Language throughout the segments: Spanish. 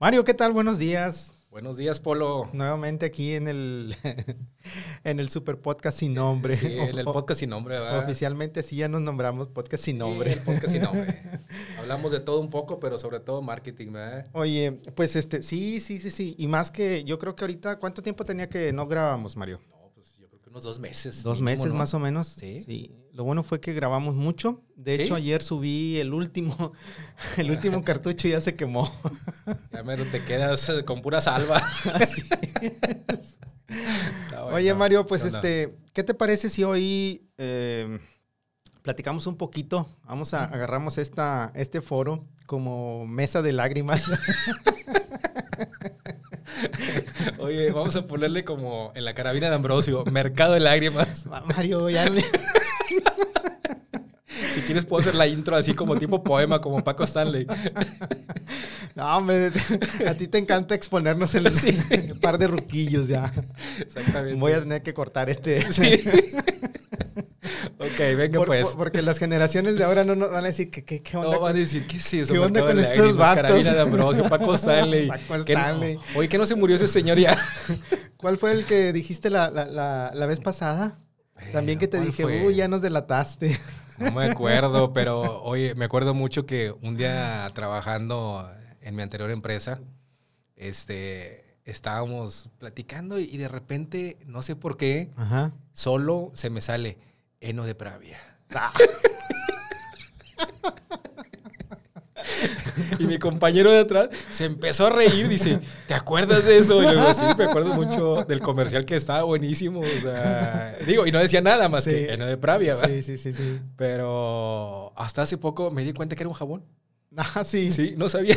Mario, ¿qué tal? Buenos días. Buenos días, Polo. Nuevamente aquí en el, en el super podcast sin nombre. Sí, en el podcast sin nombre, ¿verdad? Oficialmente sí ya nos nombramos podcast sin nombre. Sí, el podcast sin nombre. Hablamos de todo un poco, pero sobre todo marketing, ¿verdad? Oye, pues este, sí, sí, sí, sí. Y más que yo creo que ahorita, ¿cuánto tiempo tenía que no grabamos, Mario? No, pues yo creo que unos dos meses. Dos mínimo, meses ¿no? más o menos. Sí. sí. Lo bueno fue que grabamos mucho. De ¿Sí? hecho, ayer subí el último, el último cartucho y ya se quemó. Ya mero te quedas eh, con pura salva. Así bueno. Oye, Mario, pues este, ¿qué te parece si hoy eh, platicamos un poquito? Vamos a agarramos esta, este foro como mesa de lágrimas. Oye, vamos a ponerle como en la carabina de Ambrosio, mercado de lágrimas. Mario, ya Si quieres puedo hacer la intro así como tipo poema, como Paco Stanley. No, hombre, a ti te encanta exponernos en un par de ruquillos ya. Exactamente. Voy a tener que cortar este. Sí. ok, venga Por- pues. por- porque las generaciones de ahora no nos van a decir que qué, qué onda. No, van a decir, ¿qué es eso? ¿Qué onda con estos lágrimas, vatos? De Ambrosio, Paco Stanley. Paco ¿Qué no? Stanley. Oye, ¿que no se murió ese señor ya? ¿Cuál fue el que dijiste la, la- la- la vez pasada? También que te ¿cuál dije, uy, ya nos delataste. No me acuerdo, pero oye, me acuerdo mucho que un día trabajando en mi anterior empresa, este, estábamos platicando y de repente, no sé por qué, Ajá. solo se me sale heno de pravia. Y mi compañero de atrás se empezó a reír, dice, ¿te acuerdas de eso? Y yo digo, sí, me acuerdo mucho del comercial que estaba buenísimo. O sea, digo, y no decía nada más Sí. que heno de pravia, ¿verdad? Sí, sí, sí, sí. Pero hasta hace poco me di cuenta que era un jabón. Ah, sí. Sí, no sabía.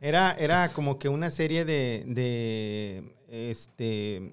Era, era como que una serie de, de este, eh,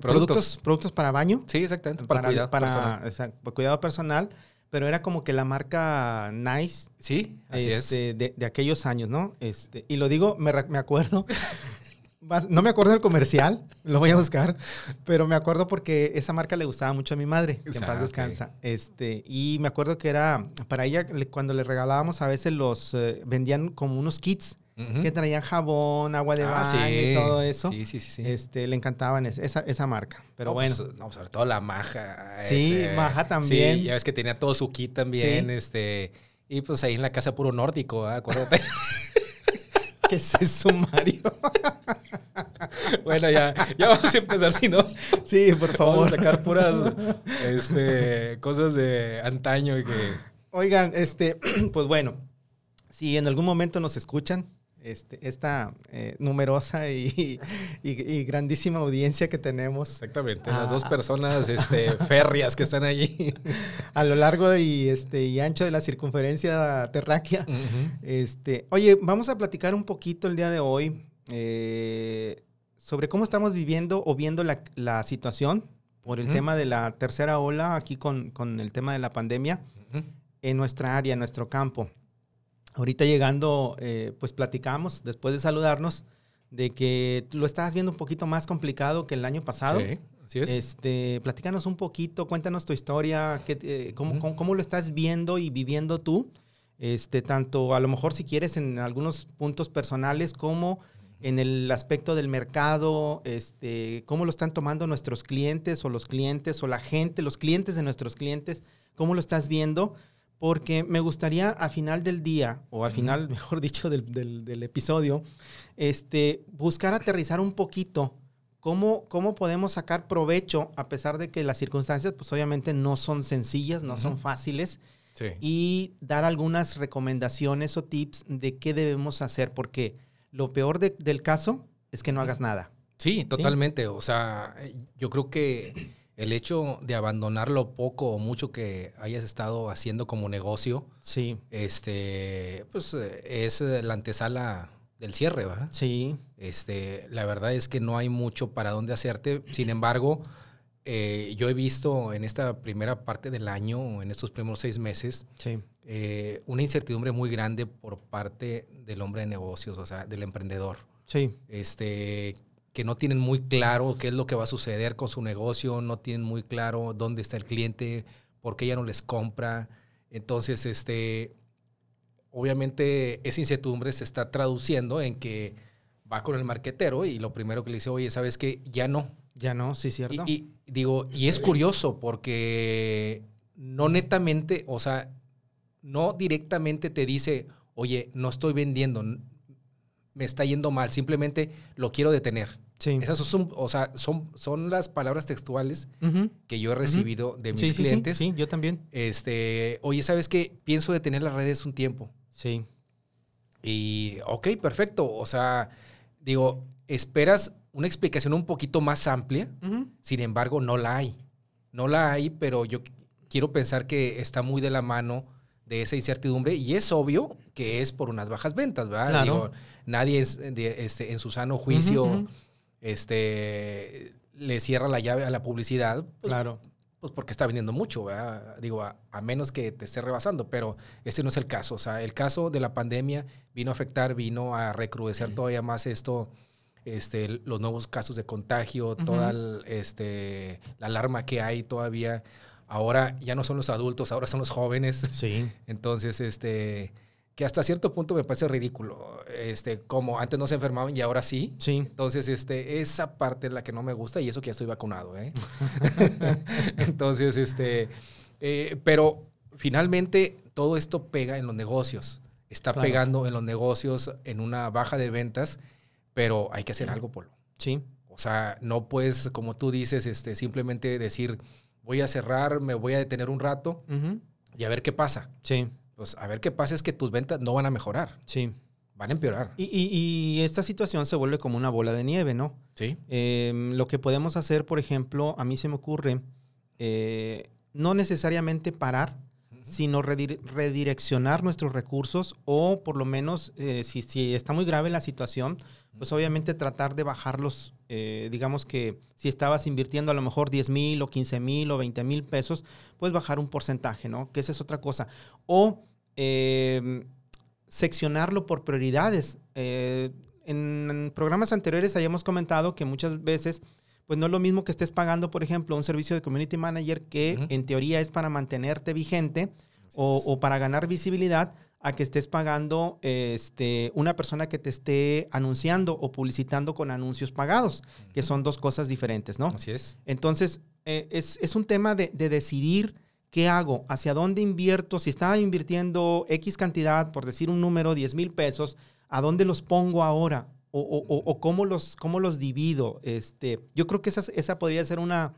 Productos. productos, productos para baño. Sí, exactamente, para, cuidado para, personal. exacto, para cuidado personal. Pero era como que la marca Nice Sí, así es. este, de, de aquellos años, ¿no? Este, y lo digo, me, me acuerdo. No me acuerdo del comercial, lo voy a buscar, pero me acuerdo porque esa marca le gustaba mucho a mi madre, que en Ah, paz ok. descansa. Este, y me acuerdo que era, para ella, cuando le regalábamos a veces los, eh, vendían como unos kits Que traían jabón, agua de Ah, baño y todo eso. Sí, sí, sí. sí. Este, le encantaban es- esa, esa marca. Pero No, bueno, pues, no, sobre todo la maja. Sí, maja también. Sí, ya ves que tenía todo su kit también, Sí. este... Y pues ahí en la casa puro nórdico, ¿ah? acuérdate. ¿qué es eso, Mario? bueno, ya, ya vamos a empezar, si no, sí, por vamos favor. a sacar puras este, cosas de antaño y que... Oigan, este, pues bueno, si en algún momento nos escuchan, este, esta eh, numerosa y, y- y grandísima audiencia que tenemos Exactamente, Ah. las dos personas este, férreas que están allí. a lo largo y, este, y ancho de la circunferencia terráquea. Este, oye, vamos a platicar un poquito el día de hoy eh, sobre cómo estamos viviendo o viendo la, la situación por el tema de la tercera ola, aquí con, con el tema de la pandemia. En nuestra área, en nuestro campo. Ahorita llegando, eh, pues platicamos, después de saludarnos, de que lo estabas viendo un poquito más complicado que el año pasado. Sí, así es. Este, platícanos un poquito, cuéntanos tu historia, qué, eh, cómo, cómo lo estás viendo y viviendo tú, este, tanto a lo mejor si quieres en algunos puntos personales como en el aspecto del mercado, este, cómo lo están tomando nuestros clientes o los clientes o la gente, los clientes de nuestros clientes, cómo lo estás viendo, porque me gustaría a final del día, o al final, mejor dicho, del, del- del episodio, este, buscar aterrizar un poquito cómo, cómo podemos sacar provecho a pesar de que las circunstancias, pues obviamente no son sencillas, no son fáciles, Sí. y dar algunas recomendaciones o tips de qué debemos hacer, porque lo peor de- del caso es que no hagas nada. Sí, totalmente. O sea, yo creo que el hecho de abandonar lo poco o mucho que hayas estado haciendo como negocio, Sí, este, pues eh, es eh, la antesala del cierre, ¿verdad? sí, Este, la verdad es que no hay mucho para dónde hacerte. Sin embargo, eh, yo he visto en esta primera parte del año, en estos primeros seis meses, sí. eh, una incertidumbre muy grande por parte del hombre de negocios, o sea, del emprendedor. Sí, Este, que no tienen muy claro qué es lo que va a suceder con su negocio, no tienen muy claro dónde está el cliente, por qué ya no les compra. Entonces, este, obviamente esa incertidumbre se está traduciendo en que va con el marquetero y lo primero que le dice, oye, ¿sabes qué? Ya no. Ya no, sí, cierto. Y, y digo, y es curioso porque no netamente, o sea, no directamente te dice, oye, no estoy vendiendo, me está yendo mal, simplemente lo quiero detener. Sí. Esas son, o sea, son, son las palabras textuales que yo he recibido de mis Sí, sí, sí, clientes. Sí, yo también. Este, oye, ¿sabes qué? Pienso detener las redes un tiempo. Sí. Y, ok, perfecto. O sea, digo, esperas una explicación un poquito más amplia, sin embargo, no la hay. No la hay, pero yo qu- quiero pensar que está muy de la mano de esa incertidumbre y es obvio que es por unas bajas ventas, ¿verdad? Claro. Digo, nadie es de- este, en su sano juicio. Este, le cierra la llave a la publicidad, pues, claro. pues porque está vendiendo mucho, ¿verdad? Digo, a, a menos que te esté rebasando, pero ese no es el caso. O sea, el caso de la pandemia vino a afectar, vino a recrudecer todavía más esto, este, los nuevos casos de contagio, toda el, este, la alarma que hay todavía. Ahora ya no son los adultos, ahora son los jóvenes. Sí. Entonces, este, que hasta cierto punto me parece ridículo. Este, como antes no se enfermaban y ahora sí. Sí. Entonces, este, esa parte es la que no me gusta y eso que ya estoy vacunado, ¿eh? Entonces, este, eh, pero finalmente todo esto pega en los negocios. Está Claro. pegando en los negocios en una baja de ventas, pero hay que hacer algo, Polo. Sí. O sea, no puedes, como tú dices, este, simplemente decir, voy a cerrar, me voy a detener un rato y a ver qué pasa. Sí. Pues a ver qué pasa es que tus ventas no van a mejorar, Sí. van a empeorar. Y, y- y esta situación se vuelve como una bola de nieve, ¿no? ¿Sí? Eh, lo que podemos hacer, por ejemplo, a mí se me ocurre, eh, no necesariamente parar, sino redir- redireccionar nuestros recursos o por lo menos, eh, si, si está muy grave la situación, pues obviamente tratar de bajarlos, eh, digamos que si estabas invirtiendo a lo mejor 10 mil o 15 mil o 20 mil pesos, pues bajar un porcentaje, ¿no? Que esa es otra cosa. O eh, seccionarlo por prioridades. Eh, en programas anteriores hayamos comentado que muchas veces, pues no es lo mismo que estés pagando, por ejemplo, un servicio de community manager que en teoría es para mantenerte vigente o para ganar visibilidad a que estés pagando este, una persona que te esté anunciando o publicitando con anuncios pagados, que son dos cosas diferentes, ¿no? Así es. Entonces, eh, es, es un tema de, de decidir qué hago, hacia dónde invierto, si estaba invirtiendo X cantidad, por decir un número, 10 mil pesos, ¿a dónde los pongo ahora? O, o- o- o cómo, los, cómo los divido. Este, yo creo que esa, esa podría ser una,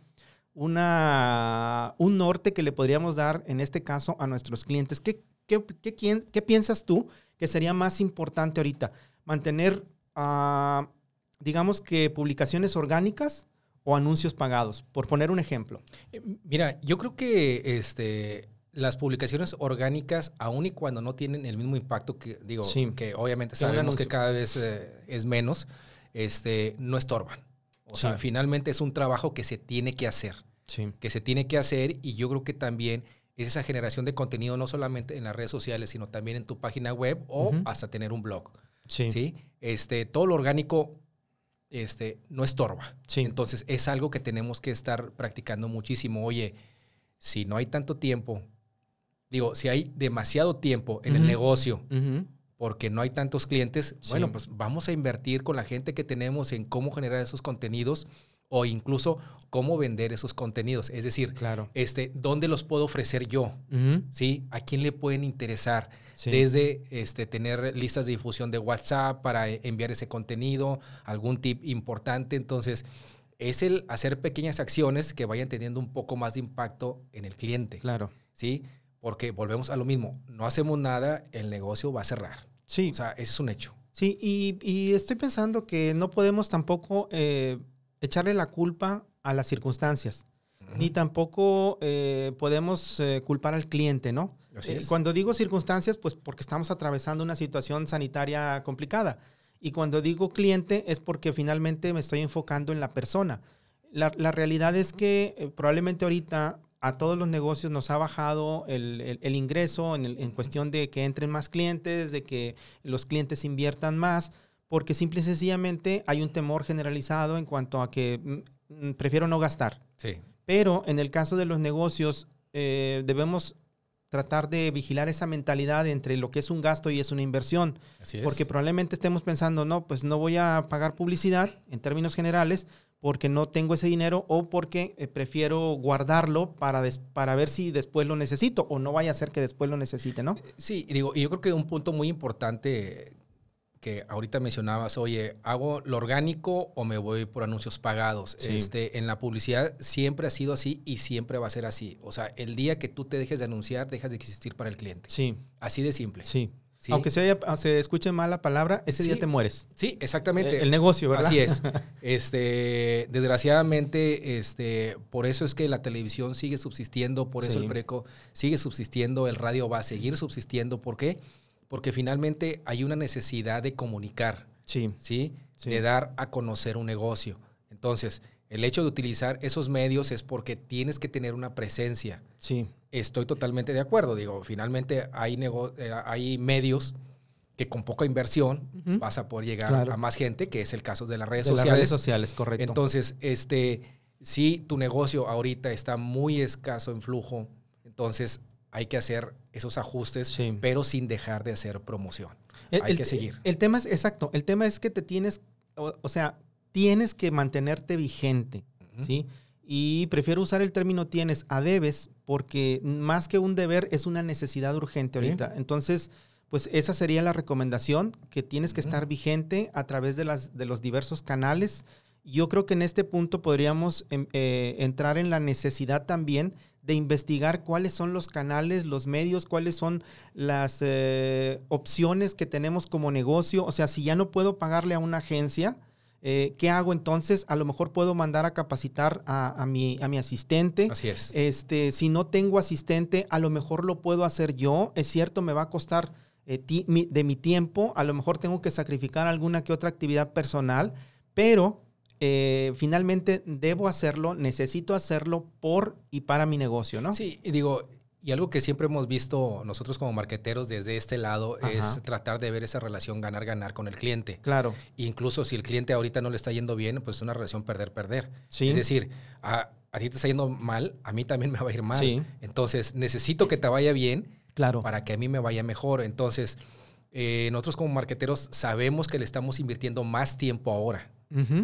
una, un norte que le podríamos dar, en este caso, a nuestros clientes. ¿Qué, qué, qué, quién- qué piensas tú que sería más importante ahorita? ¿Mantener, ah, digamos que, publicaciones orgánicas o anuncios pagados? Por poner un ejemplo. Eh, Mira, yo creo que este, las publicaciones orgánicas, aun y cuando no tienen el mismo impacto que, digo, Sí. que obviamente sabemos que cada vez eh, es menos, este, no estorban. O sea, finalmente es un trabajo que se tiene que hacer, Sí. que se tiene que hacer y yo creo que también es esa generación de contenido no solamente en las redes sociales, sino también en tu página web o hasta tener un blog. Sí. ¿sí? Este, todo lo orgánico este, no estorba. Sí. Entonces es algo que tenemos que estar practicando muchísimo. Oye, si no hay tanto tiempo, digo, si hay demasiado tiempo en el negocio porque no hay tantos clientes, Sí. bueno, pues vamos a invertir con la gente que tenemos en cómo generar esos contenidos o incluso cómo vender esos contenidos. Es decir, Claro. este, ¿dónde los puedo ofrecer yo? ¿Sí? ¿A quién le pueden interesar? Sí. Desde este, tener listas de difusión de WhatsApp para eh, enviar ese contenido, algún tip importante. Entonces, es el hacer pequeñas acciones que vayan teniendo un poco más de impacto en el cliente. Claro. ¿Sí? Porque volvemos a lo mismo. No hacemos nada, el negocio va a cerrar. Sí. O sea, ese es un hecho. Sí, y, y estoy pensando que no podemos tampoco eh, echarle la culpa a las circunstancias, ni tampoco eh, podemos eh, culpar al cliente, ¿no? Así Eh, es. Cuando digo circunstancias, pues porque estamos atravesando una situación sanitaria complicada. Y cuando digo cliente es porque finalmente me estoy enfocando en la persona. La, la realidad es que eh, probablemente ahorita a todos los negocios nos ha bajado el, el- el ingreso en, el- en cuestión de que entren más clientes, de que los clientes inviertan más, porque simple y sencillamente hay un temor generalizado en cuanto a que mm, mm, prefiero no gastar. Sí. Pero en el caso de los negocios, eh, debemos tratar de vigilar esa mentalidad entre lo que es un gasto y es una inversión. Así es. Porque probablemente estemos pensando, no, pues no voy a pagar publicidad en términos generales porque no tengo ese dinero o porque eh, prefiero guardarlo para, des- para ver si después lo necesito o no vaya a ser que después lo necesite, ¿no? Sí, digo, y yo creo que un punto muy importante que ahorita mencionabas, oye, ¿hago lo orgánico o me voy por anuncios pagados? Sí. Este, en la publicidad siempre ha sido así y siempre va a ser así. O sea, el día que tú te dejes de anunciar, dejas de existir para el cliente. Sí, Así de simple. sí. Sí. Aunque se, haya- se escuche mal la palabra, ese día te mueres. Sí, exactamente. El, el negocio, ¿verdad? Así es. Este, desgraciadamente, este, por eso es que la televisión sigue subsistiendo, por eso Sí. el preco sigue subsistiendo, el radio va a seguir subsistiendo. ¿Por qué? Porque finalmente hay una necesidad de comunicar, Sí, ¿sí? Sí. De dar a conocer un negocio. Entonces, el hecho de utilizar esos medios es porque tienes que tener una presencia. sí, Estoy totalmente de acuerdo. Digo, finalmente hay, nego- eh, hay medios que con poca inversión vas a poder llegar Claro. a más gente, que es el caso de las redes de las sociales. redes sociales, correcto. Entonces, este, si tu negocio ahorita está muy escaso en flujo, entonces hay que hacer esos ajustes, Sí. pero sin dejar de hacer promoción. El- Hay el- que seguir. El tema es, exacto, el tema es que te tienes, o, o sea, tienes que mantenerte vigente, Ujú. ¿sí? Y prefiero usar el término tienes a debes porque más que un deber es una necesidad urgente Sí. ahorita. Entonces, pues esa sería la recomendación, que tienes que Ujú. estar vigente a través de, las, de los diversos canales. Yo creo que en este punto podríamos em, eh, entrar en la necesidad también de investigar cuáles son los canales, los medios, cuáles son las eh, opciones que tenemos como negocio. O sea, si ya no puedo pagarle a una agencia, eh, ¿qué hago entonces? A lo mejor puedo mandar a capacitar a, a mi, a mi asistente. Así es. Este, si no tengo asistente, a lo mejor lo puedo hacer yo. Es cierto, me va a costar eh, ti- mi- de mi tiempo. A lo mejor tengo que sacrificar alguna que otra actividad personal, pero eh, finalmente debo hacerlo, necesito hacerlo por y para mi negocio, ¿no? Sí, y digo, y algo que siempre hemos visto nosotros como marqueteros desde este lado Ajá. es tratar de ver esa relación ganar-ganar con el cliente. Claro, Incluso si el cliente ahorita no le está yendo bien, pues es una relación perder-perder. sí. Es decir, a, a ti te está yendo mal, a mí también me va a ir mal. Sí. Entonces, necesito que te vaya bien claro. para que a mí me vaya mejor. Entonces, eh, nosotros como marqueteros sabemos que le estamos invirtiendo más tiempo ahora.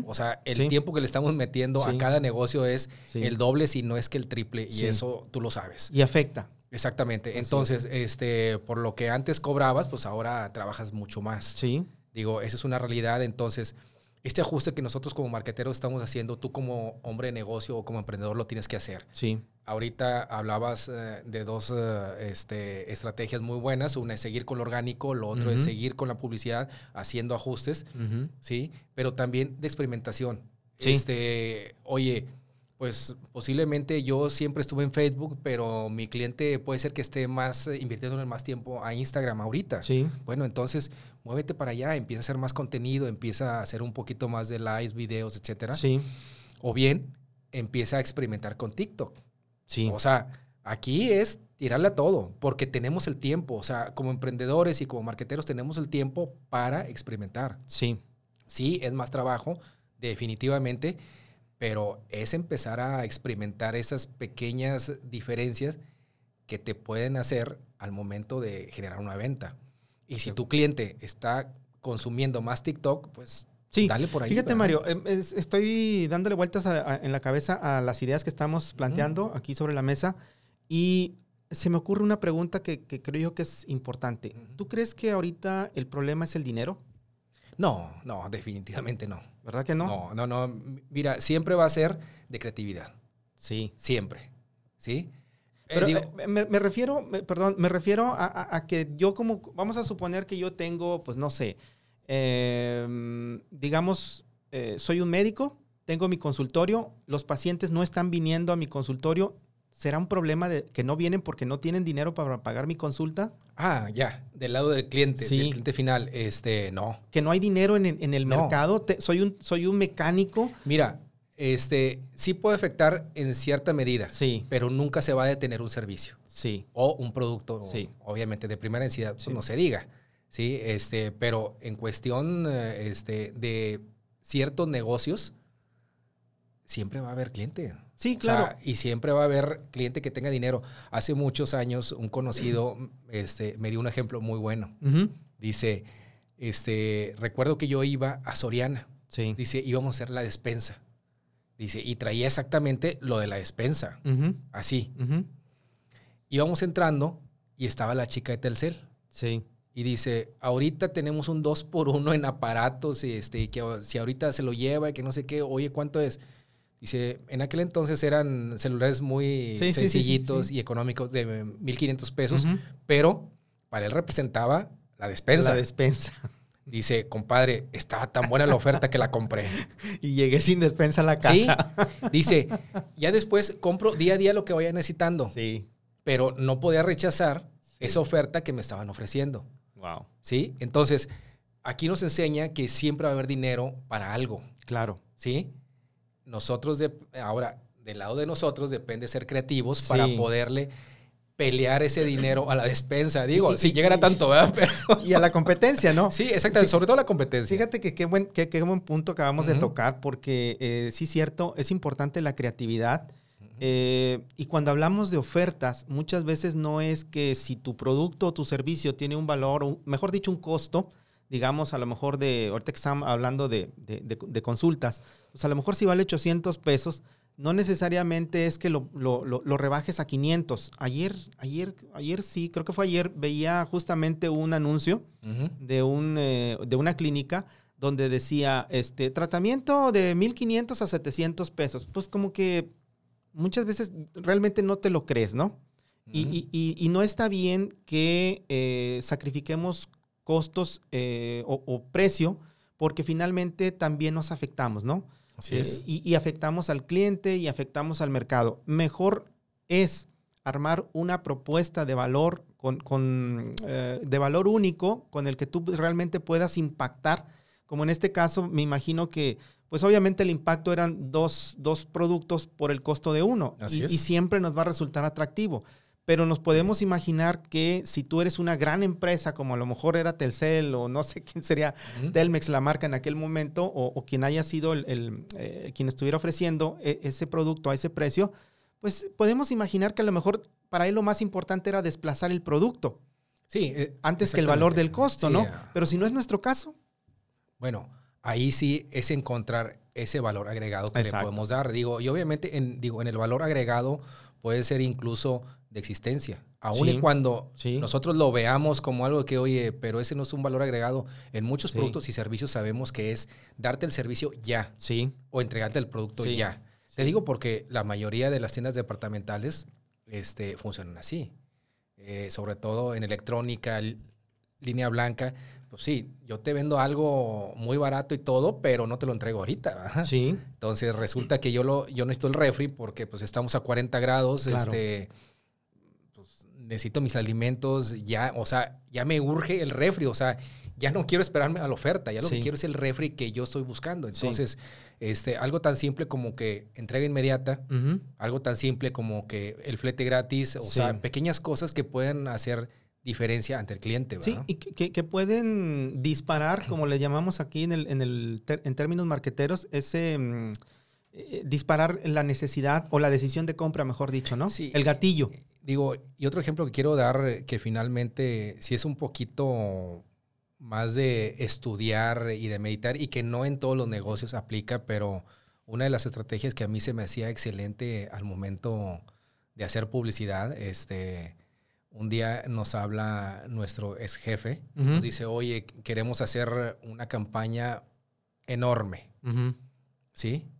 O sea, el Sí. tiempo que le estamos metiendo Sí. a cada negocio es Sí. el doble, si no es que el triple, y eso tú lo sabes. Y afecta. Exactamente. Entonces, este, por lo que antes cobrabas, pues ahora trabajas mucho más. Sí, Digo, esa es una realidad. Entonces, este ajuste que nosotros como marqueteros estamos haciendo, tú como hombre de negocio o como emprendedor lo tienes que hacer. sí, Ahorita hablabas eh, de dos eh, este, estrategias muy buenas. Una es seguir con lo orgánico, lo otro es Ujú. seguir con la publicidad, haciendo ajustes, ¿sí? Pero también de experimentación. Sí. Este, oye, pues posiblemente yo siempre estuve en Facebook, pero mi cliente puede ser que esté más eh, invirtiendo más tiempo a Instagram ahorita. sí, Bueno, entonces muévete para allá, empieza a hacer más contenido, empieza a hacer un poquito más de lives, videos, etcétera. sí, O bien empieza a experimentar con TikTok. sí. O sea, aquí es tirarle a todo, porque tenemos el tiempo. O sea, como emprendedores y como marqueteros tenemos el tiempo para experimentar. Sí, Sí, es más trabajo, definitivamente, pero es empezar a experimentar esas pequeñas diferencias que te pueden hacer al momento de generar una venta. Y si tu cliente está consumiendo más TikTok, pues sí. dale por ahí. Fíjate, ¿verdad? Mario, em, es- estoy dándole vueltas a- a- en la cabeza a las ideas que estamos planteando aquí sobre la mesa y se me ocurre una pregunta que, que creo yo que es importante. ¿Tú crees que ahorita el problema es el dinero? No, no, definitivamente no. ¿Verdad que no? No, no, no. Mira, siempre va a ser de creatividad. Sí. Siempre. ¿Sí? Eh, Pero digo, eh, me, me refiero, me- perdón, me refiero a, a- a que yo como, vamos a suponer que yo tengo, pues no sé, eh, digamos, eh, soy un médico, tengo mi consultorio, los pacientes no están viniendo a mi consultorio, ¿será un problema de que no vienen porque no tienen dinero para pagar mi consulta? ah, ya, del lado del cliente, Sí. del cliente final, este, no. ¿Que no hay dinero en, el- en el No. mercado? Te- soy, un, soy un mecánico. Mira, este, sí puede afectar en cierta medida, Sí, pero nunca se va a detener un servicio sí, o un producto, Sí. obviamente de primera necesidad, pues no se diga, sí, este, pero en cuestión, eh, este, de ciertos negocios, siempre va a haber cliente, Sí, O sea, claro. y siempre va a haber cliente que tenga dinero. Hace muchos años un conocido este, me dio un ejemplo muy bueno. Dice, este, recuerdo que yo iba a Soriana. Sí. Dice, íbamos a hacer la despensa. Dice, y traía exactamente lo de la despensa. Ujú, Así. ujú. Íbamos entrando y estaba la chica de Telcel. Sí. Y dice, ahorita tenemos un 2 por 1 en aparatos, y este, que si ahorita se lo lleva, y que no sé qué, oye, ¿cuánto es? Dice, en aquel entonces eran celulares muy Sí, sí, sí, sí, sencillitos sí. y económicos de 1.500 pesos, pero para él representaba la despensa. La despensa. Dice, compadre, estaba tan buena la oferta que la compré. Y llegué sin despensa a la Sí, casa. dice, ya después compro día a día lo que vaya necesitando, Sí. pero no podía rechazar esa oferta que me estaban ofreciendo. Wow. ¿Sí? Entonces, aquí nos enseña que siempre va a haber dinero para algo. Claro. ¿Sí? Nosotros, de, ahora, del lado de nosotros depende ser creativos para poderle pelear ese dinero a la despensa. Digo, Y- si y- llegara y- tanto, ¿verdad? Pero, Y a la competencia, ¿no? sí, exactamente, sobre todo la competencia. Fíjate que qué buen, qué, qué buen punto acabamos de tocar, porque eh, sí, cierto, es importante la creatividad. Eh, y cuando hablamos de ofertas, muchas veces no es que si tu producto o tu servicio tiene un valor, o mejor dicho, un costo, digamos, a lo mejor de, ahorita que estamos hablando de, de- de- de consultas, pues a lo mejor si vale 800 pesos, no necesariamente es que lo, lo- lo- lo rebajes a 500. Ayer, ayer, ayer sí, creo que fue ayer, veía justamente un anuncio de, un, eh, de una clínica donde decía, este, tratamiento de 1.500 a 700 pesos. Pues como que muchas veces realmente no te lo crees, ¿no? Y- y- y no está bien que eh, sacrifiquemos costos eh, o, o precio porque finalmente también nos afectamos, ¿no? Así Eh, es. y, y afectamos al cliente y afectamos al mercado. Mejor es armar una propuesta de valor con, con, eh, de valor único con el que tú realmente puedas impactar. Como en este caso, me imagino que, pues obviamente el impacto eran dos, dos productos por el costo de uno Así y, es. y siempre nos va a resultar atractivo. Pero nos podemos imaginar que si tú eres una gran empresa, como a lo mejor era Telcel o no sé quién sería. Telmex la marca en aquel momento o, o quien haya sido el, el, eh, quien estuviera ofreciendo e- ese producto a ese precio, pues podemos imaginar que a lo mejor para él lo más importante era desplazar el producto Sí, eh, antes que el valor del costo, Sí, ¿no? ah. Pero si no es nuestro caso, Bueno, ahí sí es encontrar ese valor agregado que Exacto. le podemos dar. Digo, y obviamente en, digo, en el valor agregado puede ser incluso de existencia. Aún Sí, y cuando sí. nosotros lo veamos como algo que, oye, pero ese no es un valor agregado, en muchos Sí. productos y servicios sabemos que es darte el servicio ya sí, o entregarte el producto ya. Te digo porque la mayoría de las tiendas departamentales este, funcionan así. Eh, sobre todo en electrónica, línea blanca. Pues sí, yo te vendo algo muy barato y todo, pero no te lo entrego ahorita. ¿verdad? sí, Entonces resulta que yo, lo, yo necesito el refri porque pues estamos a 40 grados. Claro. Este, necesito mis alimentos ya, o sea, ya me urge el refri, o sea, ya no quiero esperarme a la oferta, ya lo Sí. que quiero es el refri que yo estoy buscando. Sí. Entonces, este, algo tan simple como que entrega inmediata, algo tan simple como que el flete gratis, o Sí. sea, pequeñas cosas que pueden hacer diferencia ante el cliente, sí, ¿verdad? y que, que- pueden disparar, como le llamamos aquí en, el, en, el ter- en términos marqueteros, ese mm, eh, disparar la necesidad o la decisión de compra, mejor dicho, ¿no? Sí. El gatillo. Digo, y otro ejemplo que quiero dar, eh, que finalmente sí es un poquito más de estudiar y de meditar y que no en todos los negocios aplica, pero una de las estrategias que a mí se me hacía excelente al momento de hacer publicidad, este, un día nos habla nuestro ex jefe, nos dice, oye, queremos hacer una campaña enorme. ¿Sí?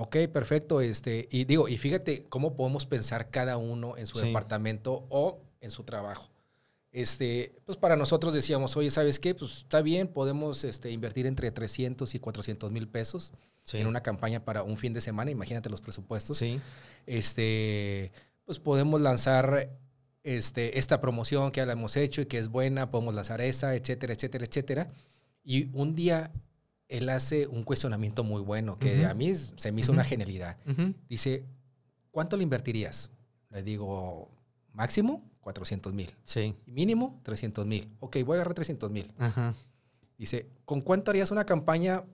Ok, perfecto. Este, y digo, y fíjate cómo podemos pensar cada uno en su Sí. departamento o en su trabajo. Este, pues para nosotros decíamos, oye, ¿sabes qué? Pues está bien, podemos este, invertir entre 300 y 400 mil pesos Sí. en una campaña para un fin de semana. Imagínate los presupuestos. Sí. Este, pues podemos lanzar este, esta promoción que ya la hemos hecho y que es buena, podemos lanzar esa, etcétera, etcétera, etcétera. Y un día él hace un cuestionamiento muy bueno que a mí se me hizo una genialidad. Dice, ¿cuánto le invertirías? Le digo, máximo 400 mil. Sí. Mínimo 300 mil. Ok, voy a agarrar 300 mil. Dice, ¿con cuánto harías una campaña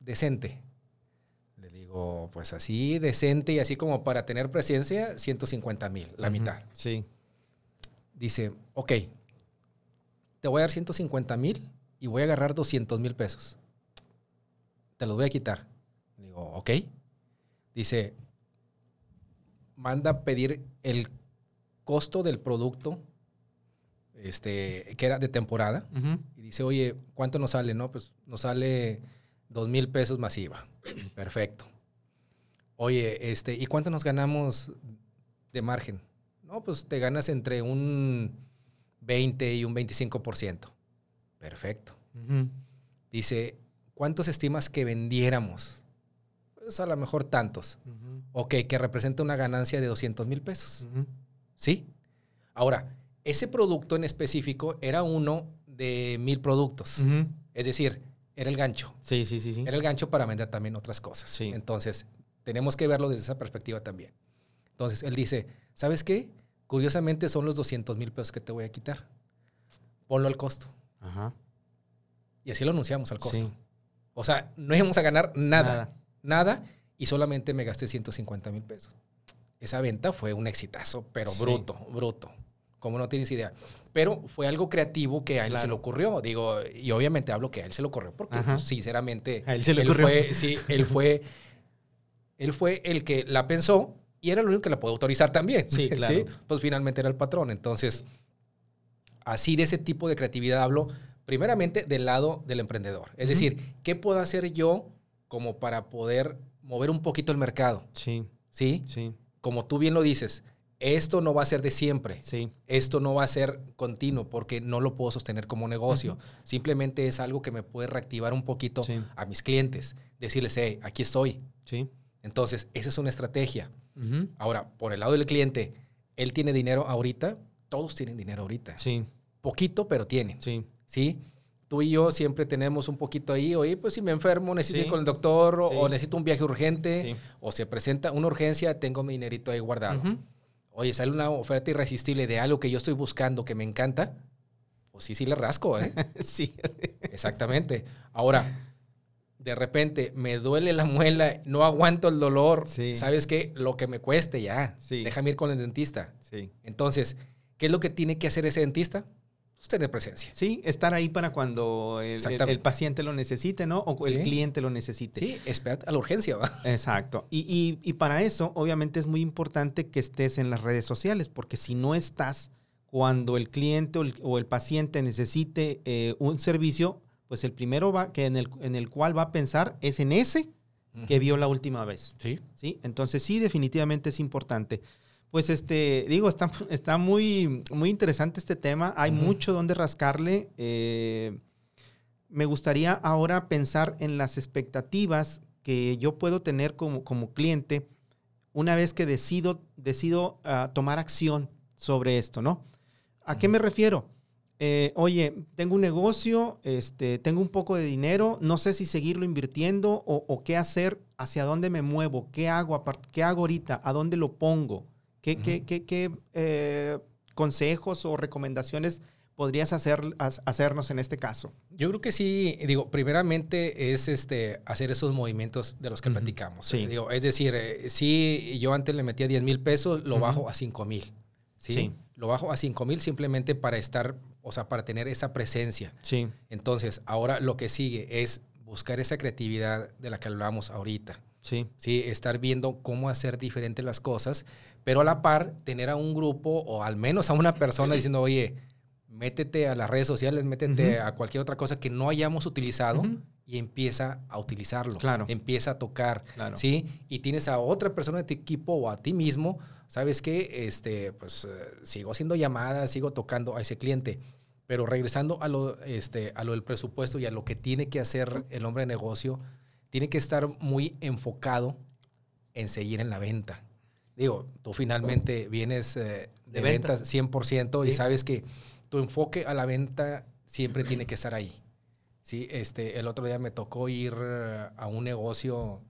decente? Le digo, Digo, pues así decente y así como para tener presencia, 150 mil, la mitad. Sí. Dice, ok, te voy a dar 150 mil y voy a agarrar 200 mil pesos. Te los voy a quitar. Digo, ok. Dice, manda a pedir el costo del producto este, que era de temporada. Y dice, oye, ¿cuánto nos sale? No, pues nos sale dos mil pesos masiva. Perfecto. Oye, este, ¿y cuánto nos ganamos de margen? No, pues te ganas entre un 20 y un 25%. Perfecto. Dice, ¿cuántos estimas que vendiéramos? Pues a lo mejor tantos. Ujú. Ok, que representa una ganancia de 200 mil pesos. ¿Sí? Ahora, ese producto en específico era uno de mil productos. Es decir, era el gancho. Sí, sí, sí, sí. Era el gancho para vender también otras cosas. Sí. Entonces, tenemos que verlo desde esa perspectiva también. Entonces, él dice, ¿sabes qué? Curiosamente son los 200 mil pesos que te voy a quitar. Ponlo al costo. Ajá. Y así lo anunciamos al costo. Sí. O sea, no íbamos a ganar nada, Nada. nada, y solamente me gasté 150 mil pesos. Esa venta fue un exitazo, pero Sí. bruto, bruto. Como no tienes idea. Pero fue algo creativo que a él se Claro. le ocurrió. Digo, y obviamente hablo que a él se le ocurrió porque, pues, sinceramente, A él se le ocurrió. Fue, sí, él fue, él fue el que la pensó y era el único que la puede autorizar también. Sí, claro. Pues finalmente era el patrón. Entonces, así de ese tipo de creatividad hablo primeramente del lado del emprendedor. Es decir, ¿qué puedo hacer yo como para poder mover un poquito el mercado? Sí, ¿Sí? sí, Como tú bien lo dices, esto no va a ser de siempre. sí. Esto no va a ser continuo porque no lo puedo sostener como negocio. Simplemente es algo que me puede reactivar un poquito Sí. a mis clientes. Decirles, hey, aquí estoy. Sí. Entonces, esa es una estrategia. Ahora, por el lado del cliente, él tiene dinero ahorita. Todos tienen dinero ahorita. Sí, Poquito, pero tienen. sí. ¿Sí? Tú y yo siempre tenemos un poquito ahí, oye, pues si me enfermo, necesito Sí. ir con el doctor o- Sí. o necesito un viaje urgente Sí. o se presenta una urgencia, tengo mi dinerito ahí guardado. Ujú. Oye, sale una oferta irresistible de algo que yo estoy buscando que me encanta, pues sí, sí le rasco, ¿eh? Sí. Exactamente. Ahora, de repente me duele la muela, no aguanto el dolor, Sí. ¿sabes qué? Lo que me cueste ya. Sí. Déjame ir con el dentista. Sí. Entonces, ¿qué es lo que tiene que hacer ese dentista? Pues tener presencia. Sí, estar ahí para cuando el, el- Exactamente. el paciente lo necesite, ¿no? O el Sí. cliente lo necesite. Sí, espera a la urgencia, ¿va? Exacto. Y, y- y para eso, obviamente, es muy importante que estés en las redes sociales, porque si no estás cuando el cliente o el, o el paciente necesite eh, un servicio, pues el primero va, que en, el, en el cual va a pensar es en ese que vio la última vez. Sí. ¿sí? Entonces sí, definitivamente es importante. Pues este, digo, está, está muy, muy interesante este tema. Hay mucho donde rascarle. Eh, me gustaría ahora pensar en las expectativas que yo puedo tener como, como cliente una vez que decido, decido ah, tomar acción sobre esto, ¿no? ¿A qué me refiero? Eh, oye, tengo un negocio, este, tengo un poco de dinero, no sé si seguirlo invirtiendo o, o qué hacer, hacia dónde me muevo, qué hago, qué hago ahorita, a dónde lo pongo, qué, qué- qué- qué, eh, consejos o recomendaciones podrías hacer, hacernos en este caso. Yo creo que sí, digo, primeramente es este hacer esos movimientos de los que platicamos. Sí. Digo, es decir, eh, si yo antes le metía 10 mil pesos, lo bajo a 5 mil. ¿sí? Sí. Lo bajo a 5 mil simplemente para estar, o sea, para tener esa presencia. Sí, Entonces, ahora lo que sigue es buscar esa creatividad de la que hablamos ahorita. Sí, ¿sí? Estar viendo cómo hacer diferentes las cosas, pero a la par tener a un grupo o al menos a una persona diciendo, oye, métete a las redes sociales, métete a cualquier otra cosa que no hayamos utilizado y empieza a utilizarlo. Claro. Empieza a tocar, Claro. ¿sí? Y tienes a otra persona de tu equipo o a ti mismo, ¿sabes qué? Este, pues eh, sigo haciendo llamadas, sigo tocando a ese cliente. Pero regresando a lo, este, a lo del presupuesto y a lo que tiene que hacer el hombre de negocio, tiene que estar muy enfocado en seguir en la venta. Digo, tú finalmente vienes eh, de, De ventas. ventas 100% y sabes que tu enfoque a la venta siempre tiene que estar ahí. Sí, este, el otro día me tocó ir eh, a un negocio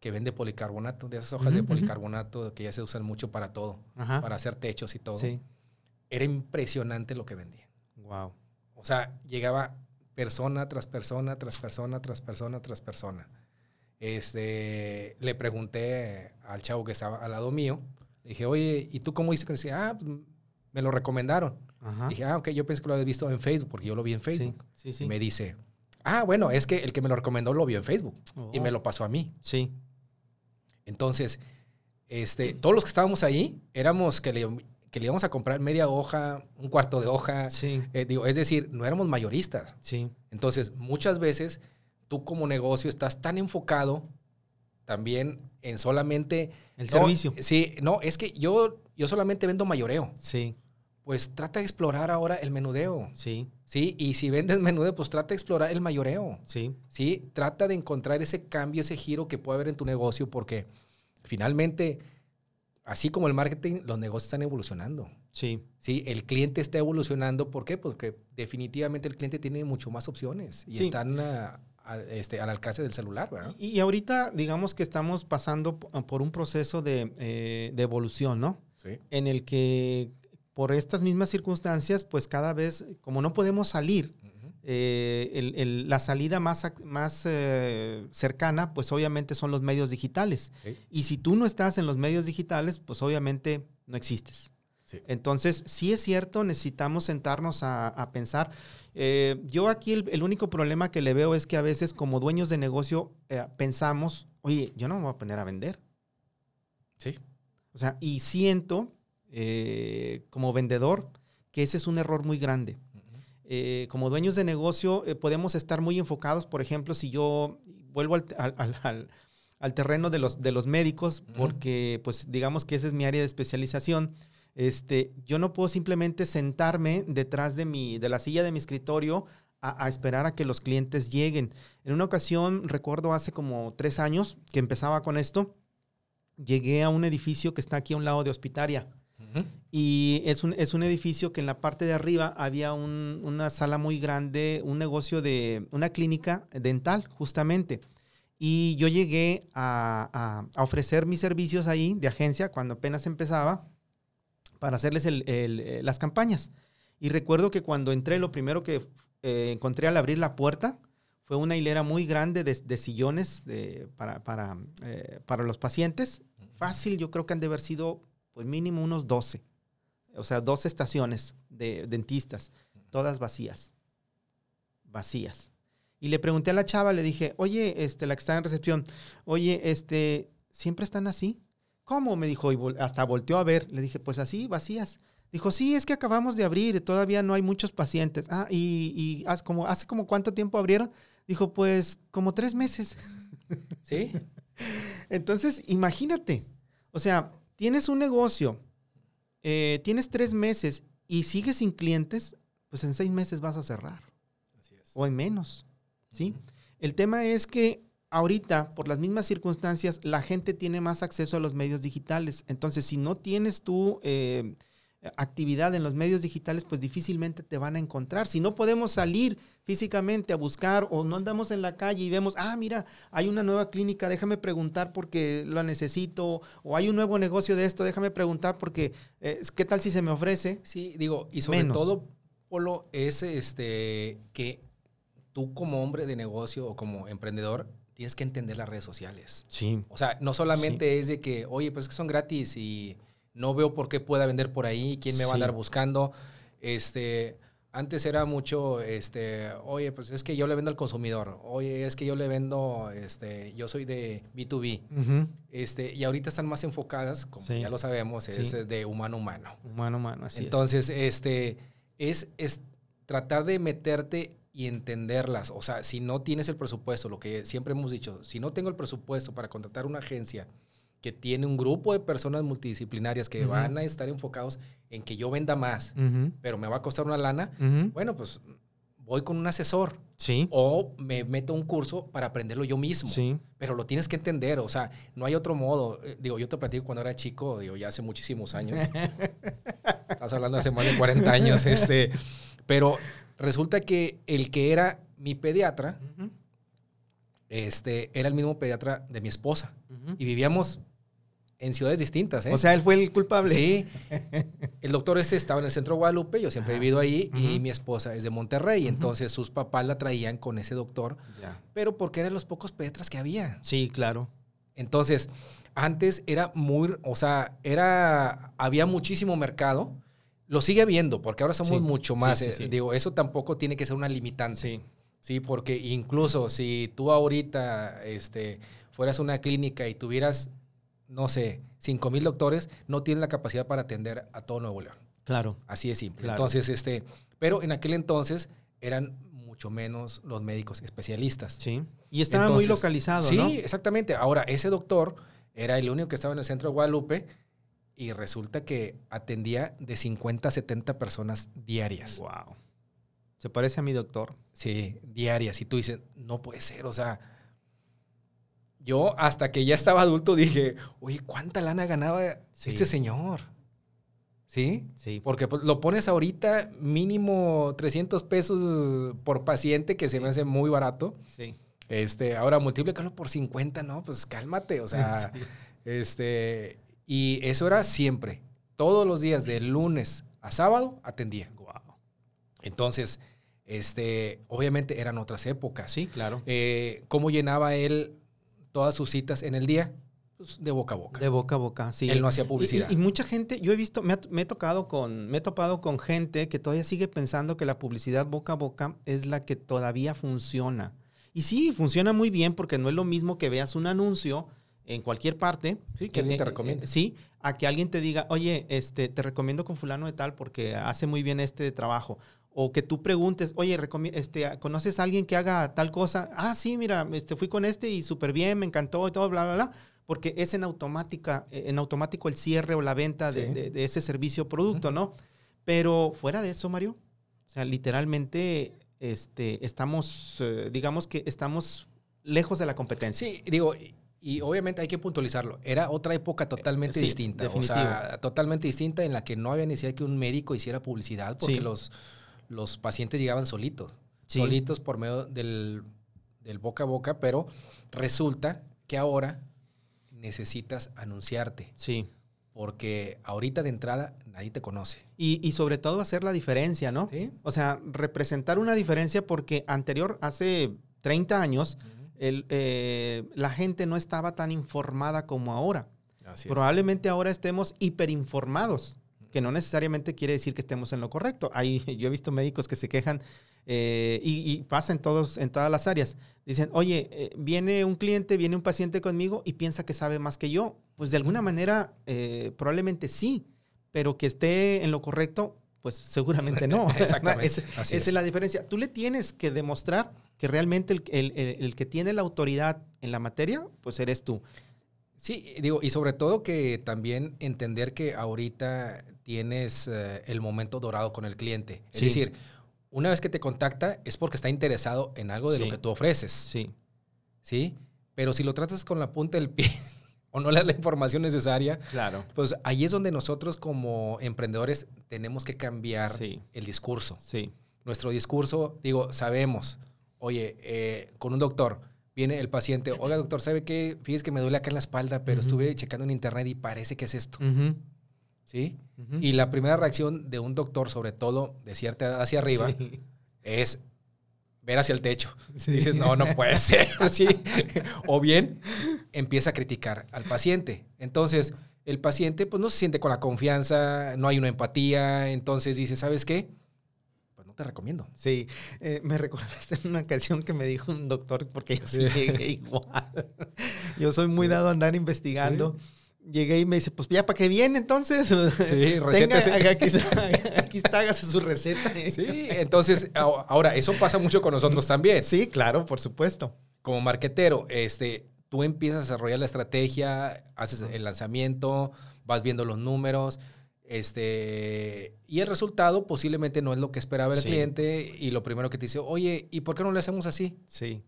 que vende policarbonato, de esas hojas de policarbonato que ya se usan mucho para todo, Ajá. para hacer techos y todo. Sí. Era impresionante lo que vendía. Wow. O sea, llegaba persona tras persona, tras persona, tras persona, tras persona. Este, le pregunté al chavo que estaba al lado mío, le dije, oye, ¿y tú cómo dices? que Ah, pues, me lo recomendaron. Dije, ah, ok, yo pensé que lo había visto en Facebook, porque yo lo vi en Facebook. Sí, sí, Y me dice, ah, bueno, es que el que me lo recomendó lo vio en Facebook y me oh. lo pasó a mí. Sí. Entonces, este, todos los que estábamos ahí éramos que le, que le íbamos a comprar media hoja, un cuarto de hoja. Sí. Eh, digo, es decir, no éramos mayoristas. Sí. Entonces, muchas veces tú como negocio estás tan enfocado también en solamente... El servicio. Sí, no, es que yo, yo solamente vendo mayoreo. Sí. Pues trata de explorar ahora el menudeo. Sí. Sí, y si vendes menudeo, pues trata de explorar el mayoreo. Sí. Sí, trata de encontrar ese cambio, ese giro que puede haber en tu negocio porque finalmente, así como el marketing, los negocios están evolucionando. Sí. Sí, el cliente está evolucionando. ¿Por qué? Porque definitivamente el cliente tiene mucho más opciones y están este, al alcance del celular. ¿verdad? Y, ahorita, digamos que estamos pasando por un proceso de, eh, de evolución, ¿no? Sí. En el que por estas mismas circunstancias, pues cada vez, como no podemos salir, eh, la salida más, más eh, cercana, pues obviamente son los medios digitales. Y si tú no estás en los medios digitales, pues obviamente no existes. Entonces, sí es cierto, necesitamos sentarnos a, pensar. Eh, yo aquí el, único problema que le veo es que a veces como dueños de negocio pensamos, oye, yo no me voy a poner a vender. Sí. O sea, y siento como vendedor que ese es un error muy grande. Eh, como dueños de negocio eh, podemos estar muy enfocados, por ejemplo, si yo vuelvo al, terreno de los, de los médicos, porque pues digamos que esa es mi área de especialización, este, yo no puedo simplemente sentarme detrás de, mi, de la silla de mi escritorio a, esperar a que los clientes lleguen. En una ocasión, recuerdo hace como tres años que empezaba con esto, llegué a un edificio que está aquí a un lado de Hospitaria. Y es un, es un, edificio que en la parte de arriba había una sala muy grande, un negocio de una clínica dental, justamente. Y yo llegué a, ofrecer mis servicios ahí de agencia cuando apenas empezaba para hacerles eh, las campañas. Y recuerdo que cuando entré, lo primero que eh, encontré al abrir la puerta fue una hilera muy grande de, sillones eh, para los pacientes. Fácil, yo creo que han de haber sido pues mínimo unos 12. O sea, 12 estaciones de dentistas, todas vacías. Vacías. Y le pregunté a la chava, le dije, oye, este, la que está en recepción, oye, este, ¿siempre están así? ¿Cómo? Me dijo, y hasta volteó a ver. Le dije, pues así, vacías. Dijo, sí, es que acabamos de abrir, todavía no hay muchos pacientes. Ah, y, y hace, como, ¿hace como cuánto tiempo abrieron? Dijo, pues como tres meses. ¿Sí? Entonces, imagínate. O sea, tienes un negocio, eh, tienes tres meses y sigues sin clientes, pues en seis meses vas a cerrar. Así es. O en menos. ¿sí? El tema es que ahorita, por las mismas circunstancias, la gente tiene más acceso a los medios digitales. Entonces, si no tienes tú eh, actividad en los medios digitales, pues difícilmente te van a encontrar. Si no podemos salir físicamente a buscar o no andamos en la calle y vemos, ah, mira, hay una nueva clínica, déjame preguntar porque lo necesito, o hay un nuevo negocio de esto, déjame preguntar porque, eh, ¿qué tal si se me ofrece? Sí, digo, y sobre todo, Polo, es este, que tú como hombre de negocio o como emprendedor, tienes que entender las redes sociales. Sí. O sea, no solamente es de que, oye, pues que son gratis y no veo por qué pueda vender por ahí, quién me va a andar buscando. Este, antes era mucho, este, oye, pues es que yo le vendo al consumidor, oye, es que yo le vendo, este, yo soy de B2B, este, y ahorita están más enfocadas, como ya lo sabemos, es de humano a humano. Humano a humano, así Entonces, este, es, es tratar de meterte y entenderlas. O sea, si no tienes el presupuesto, lo que siempre hemos dicho, si no tengo el presupuesto para contratar una agencia que tiene un grupo de personas multidisciplinarias que van a estar enfocados en que yo venda más, pero me va a costar una lana, bueno, pues voy con un asesor. Sí. O me meto a un curso para aprenderlo yo mismo. Sí. Pero lo tienes que entender, o sea, no hay otro modo. Eh, digo, yo te platico cuando era chico, digo, ya hace muchísimos años. Estás hablando hace más de 40 años, este, pero resulta que el que era mi pediatra, este, era el mismo pediatra de mi esposa. Y vivíamos en ciudades distintas, ¿eh? O sea, él fue el culpable. Sí. El doctor este estaba en el centro de Guadalupe, yo siempre he vivido ahí, y mi esposa es de Monterrey. Entonces sus papás la traían con ese doctor, pero porque eran los pocos petras que había. Sí, claro. Entonces, antes era muy, o sea, era, había muchísimo mercado. Lo sigue habiendo, porque ahora somos mucho más. Eh, digo, eso tampoco tiene que ser una limitante. Sí. Sí, porque incluso si tú ahorita este, fueras una clínica y tuvieras no sé, 5 mil doctores, no tienen la capacidad para atender a todo Nuevo León. Claro. Así de simple. Entonces, este, pero en aquel entonces eran mucho menos los médicos especialistas. Sí. Y estaba muy localizado, sí, ¿no? Sí, exactamente. Ahora, ese doctor era el único que estaba en el centro de Guadalupe y resulta que atendía de 50 a 70 personas diarias. Wow. Se parece a mi doctor. Sí, diarias. Y tú dices, no puede ser, o sea, yo hasta que ya estaba adulto dije, oye, ¿cuánta lana ganaba este señor? ¿Sí? Sí. Porque pues, lo pones ahorita mínimo 300 pesos por paciente, que se me hace muy barato. Sí. Este, ahora multiplícalo por 50, no, pues cálmate, o sea, este, y eso era siempre, todos los días, de lunes a sábado, atendía. Wow. Entonces, este, obviamente eran otras épocas. Sí, claro. Eh, ¿Cómo llenaba él todas sus citas en el día, pues, de boca a boca. De boca a boca, sí. Él no hacía publicidad. Y, mucha gente, yo he visto, me, he tocado con, me he topado con gente que todavía sigue pensando que la publicidad boca a boca es la que todavía funciona. Y sí, funciona muy bien porque no es lo mismo que veas un anuncio en cualquier parte. Sí, que alguien te recomiende. sí, a que alguien te diga, oye, este, te recomiendo con fulano de tal porque hace muy bien este trabajo o que tú preguntes, oye, este, ¿conoces a alguien que haga tal cosa? Ah, sí, mira, este, fui con este y súper bien, me encantó y todo, bla, bla, bla. Porque es en, automática, en automático el cierre o la venta de, ese servicio o producto, ¿no? Pero fuera de eso, Mario, o sea, literalmente este, estamos, eh, digamos que estamos lejos de la competencia. Sí, digo, y obviamente hay que puntualizarlo. Era otra época totalmente distinta. O sea, totalmente distinta en la que no había necesidad que un médico hiciera publicidad porque los los pacientes llegaban solitos, solitos por medio del, boca a boca, pero resulta que ahora necesitas anunciarte. Sí. Porque ahorita de entrada nadie te conoce. Y, sobre todo hacer la diferencia, ¿no? Sí. O sea, representar una diferencia porque anterior, hace 30 años, eh, la gente no estaba tan informada como ahora. Probablemente ahora estemos hiperinformados que no necesariamente quiere decir que estemos en lo correcto. Hay, yo he visto médicos que se quejan eh, y, pasa en, todos, en todas las áreas. Dicen, oye, eh, viene un cliente, viene un paciente conmigo y piensa que sabe más que yo. Pues de alguna manera, eh, probablemente sí, pero que esté en lo correcto, pues seguramente no. Exactamente. esa es. la diferencia. Tú le tienes que demostrar que realmente el, el que tiene la autoridad en la materia, pues eres tú. Sí, digo, y sobre todo que también entender que ahorita tienes eh, el momento dorado con el cliente. Es decir, una vez que te contacta es porque está interesado en algo de lo que tú ofreces. Sí. ¿Sí? Pero si lo tratas con la punta del pie o no le das la información necesaria, claro. pues ahí es donde nosotros como emprendedores tenemos que cambiar el discurso. Sí. Nuestro discurso, digo, sabemos, oye, eh, con un doctor, viene el paciente, oiga doctor, ¿sabe qué? Fíjese que me duele acá en la espalda, pero estuve checando en internet y parece que es esto. ¿Sí? Y la primera reacción de un doctor, sobre todo de cierta edad hacia arriba, es ver hacia el techo. Dices, no, no puede ser. ¿sí? o bien empieza a criticar al paciente. Entonces, el paciente pues no se siente con la confianza, no hay una empatía, entonces dice, ¿sabes qué? Te recomiendo. Sí, eh, me recordaste en una canción que me dijo un doctor, porque yo sí llegué igual. yo soy muy dado a andar investigando. Llegué y me dice, pues ya para qué viene entonces. Sí, Tenga, aquí, está, aquí está, hágase su receta. Sí, entonces, ahora, eso pasa mucho con nosotros también. Sí, claro, por supuesto. Como marquetero, este, tú empiezas a desarrollar la estrategia, haces el lanzamiento, vas viendo los números, este, y el resultado posiblemente no es lo que esperaba el cliente y lo primero que te dice, oye, ¿y por qué no le hacemos así? Sí.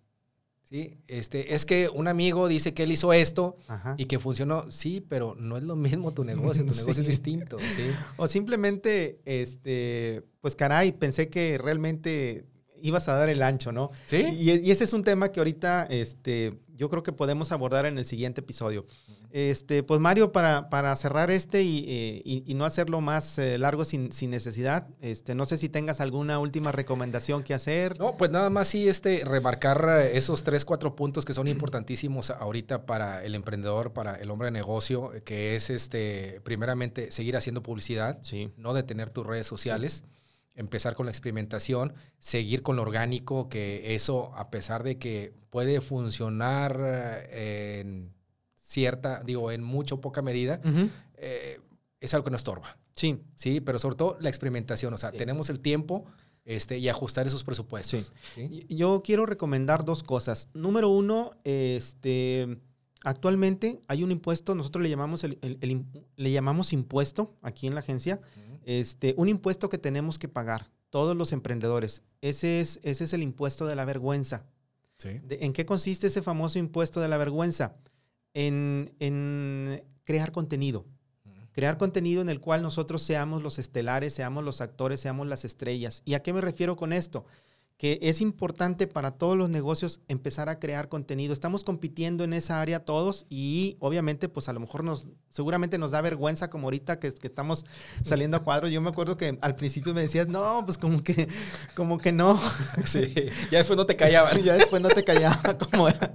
Sí, este, es que un amigo dice que él hizo esto y que funcionó. Sí, pero no es lo mismo tu negocio, tu negocio es distinto. ¿sí? O simplemente, este, pues caray, pensé que realmente ibas a dar el ancho, ¿no? Sí. Y, y ese es un tema que ahorita este, yo creo que podemos abordar en el siguiente episodio. Este, pues Mario, para, para cerrar este y, eh, y, y no hacerlo más eh, largo sin, sin, necesidad, este, no sé si tengas alguna última recomendación que hacer. No, pues nada más sí este, remarcar esos tres, cuatro puntos que son importantísimos ahorita para el emprendedor, para el hombre de negocio, que es este, primeramente seguir haciendo publicidad, sí. no detener tus redes sociales. Sí empezar con la experimentación, seguir con lo orgánico, que eso, a pesar de que puede funcionar eh, en cierta, digo, en mucha o poca medida, uh -huh. eh, es algo que no estorba. Sí. Sí, pero sobre todo la experimentación, o sea, sí. tenemos el tiempo este, y ajustar esos presupuestos. Sí. ¿sí? Yo quiero recomendar dos cosas. Número uno, este... Actualmente hay un impuesto, nosotros le llamamos, el, el, el, le llamamos impuesto aquí en la agencia, uh -huh. Este, un impuesto que tenemos que pagar todos los emprendedores. Ese es, ese es el impuesto de la vergüenza. Sí. De, ¿En qué consiste ese famoso impuesto de la vergüenza? En, en crear contenido. Uh -huh. Crear contenido en el cual nosotros seamos los estelares, seamos los actores, seamos las estrellas. ¿Y a qué me refiero con esto? Que es importante para todos los negocios empezar a crear contenido. Estamos compitiendo en esa área todos y obviamente pues a lo mejor nos, seguramente nos da vergüenza como ahorita que, que estamos saliendo a cuadro. Yo me acuerdo que al principio me decías, no, pues como que, como que no. Sí, ya después no te callaban. ya después no te callaba como era.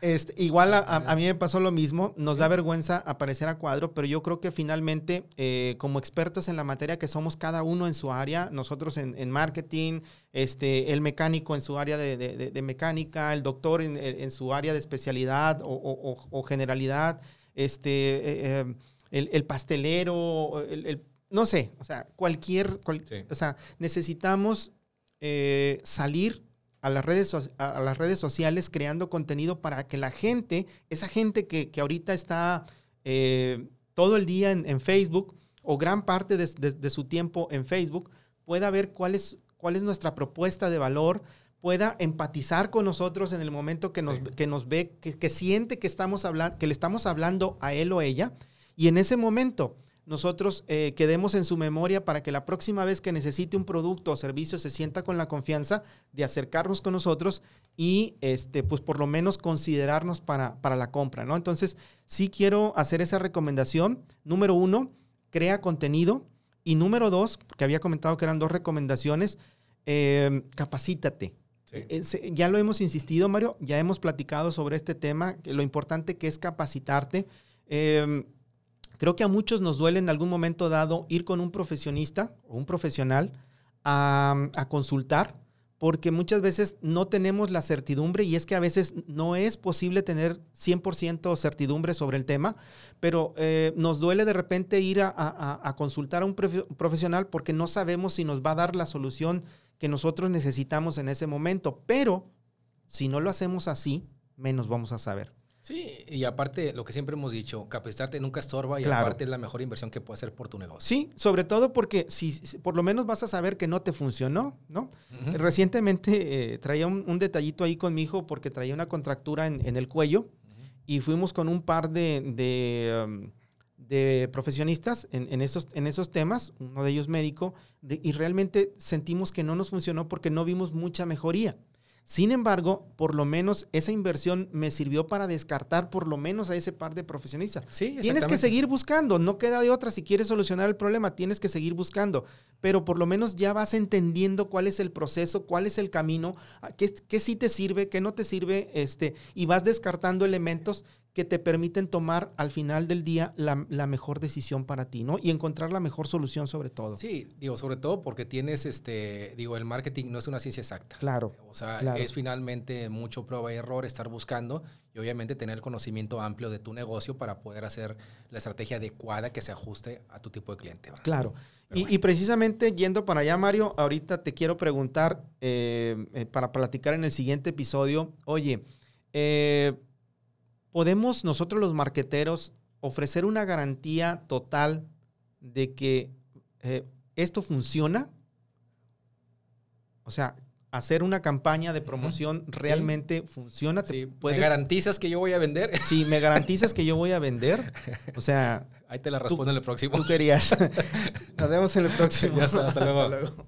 Este, igual a, a, mí me pasó lo mismo, nos da vergüenza aparecer a cuadro, pero yo creo que finalmente eh, como expertos en la materia que somos cada uno en su área, nosotros en, en marketing, este, el mecánico en su área de, de, de mecánica, el doctor en, en, su área de especialidad o, o, o generalidad, este, eh, el, el, pastelero, el, el, no sé, o sea, cualquier, cual, sí. o sea, necesitamos eh, salir a las, redes, a las redes sociales creando contenido para que la gente, esa gente que, que ahorita está eh, todo el día en, en, Facebook o gran parte de, de, de su tiempo en Facebook, pueda ver cuál es cuál es nuestra propuesta de valor, pueda empatizar con nosotros en el momento que nos, sí. que nos ve, que, que, siente que, estamos hablando, que le estamos hablando a él o ella, y en ese momento nosotros eh, quedemos en su memoria para que la próxima vez que necesite un producto o servicio se sienta con la confianza de acercarnos con nosotros y este, pues por lo menos considerarnos para, para la compra, ¿no? Entonces, sí quiero hacer esa recomendación. Número uno, crea contenido, y número dos, que había comentado que eran dos recomendaciones, eh, capacítate. Sí. Eh, ya lo hemos insistido, Mario, ya hemos platicado sobre este tema, lo importante que es capacitarte. Eh, creo que a muchos nos duele en algún momento dado ir con un profesionista o un profesional a, a consultar, porque muchas veces no tenemos la certidumbre y es que a veces no es posible tener 100% certidumbre sobre el tema, pero eh, nos duele de repente ir a, consultar a un profesional porque no sabemos si nos va a dar la solución que nosotros necesitamos en ese momento, pero si no lo hacemos así, menos vamos a saber. Sí, y aparte, lo que siempre hemos dicho, capacitarte nunca estorba y claro. aparte es la mejor inversión que puedes hacer por tu negocio. Sí, sobre todo porque si, si por lo menos vas a saber que no te funcionó, ¿no? Uh -huh. Recientemente eh, traía un, un, detallito ahí con mi hijo porque traía una contractura en, en el cuello uh -huh. y fuimos con un par de, de, um, de profesionistas en, en, esos, en esos temas, uno de ellos médico, de, y realmente sentimos que no nos funcionó porque no vimos mucha mejoría. Sin embargo, por lo menos esa inversión me sirvió para descartar por lo menos a ese par de profesionistas. Sí, tienes que seguir buscando, no queda de otra. Si quieres solucionar el problema, tienes que seguir buscando, pero por lo menos ya vas entendiendo cuál es el proceso, cuál es el camino, qué, qué sí te sirve, qué no te sirve, este, y vas descartando elementos que te permiten tomar al final del día la, la, mejor decisión para ti, ¿no? Y encontrar la mejor solución sobre todo. Sí, digo, sobre todo porque tienes, este, digo, el marketing no es una ciencia exacta. Claro. O sea, claro. es finalmente mucho prueba y error, estar buscando y obviamente tener el conocimiento amplio de tu negocio para poder hacer la estrategia adecuada que se ajuste a tu tipo de cliente. ¿verdad? Claro. Y, bueno. y, precisamente yendo para allá, Mario, ahorita te quiero preguntar, eh, eh, para platicar en el siguiente episodio, oye, eh, ¿podemos nosotros los marqueteros ofrecer una garantía total de que eh, esto funciona? O sea, hacer una campaña de promoción uh -huh. realmente sí. funciona. Sí. ¿Me garantizas que yo voy a vender? Sí, me garantizas que yo voy a vender. O sea... Ahí te la respondo tú, en el próximo. Tú querías. Nos vemos en el próximo. ya está, hasta luego. hasta luego.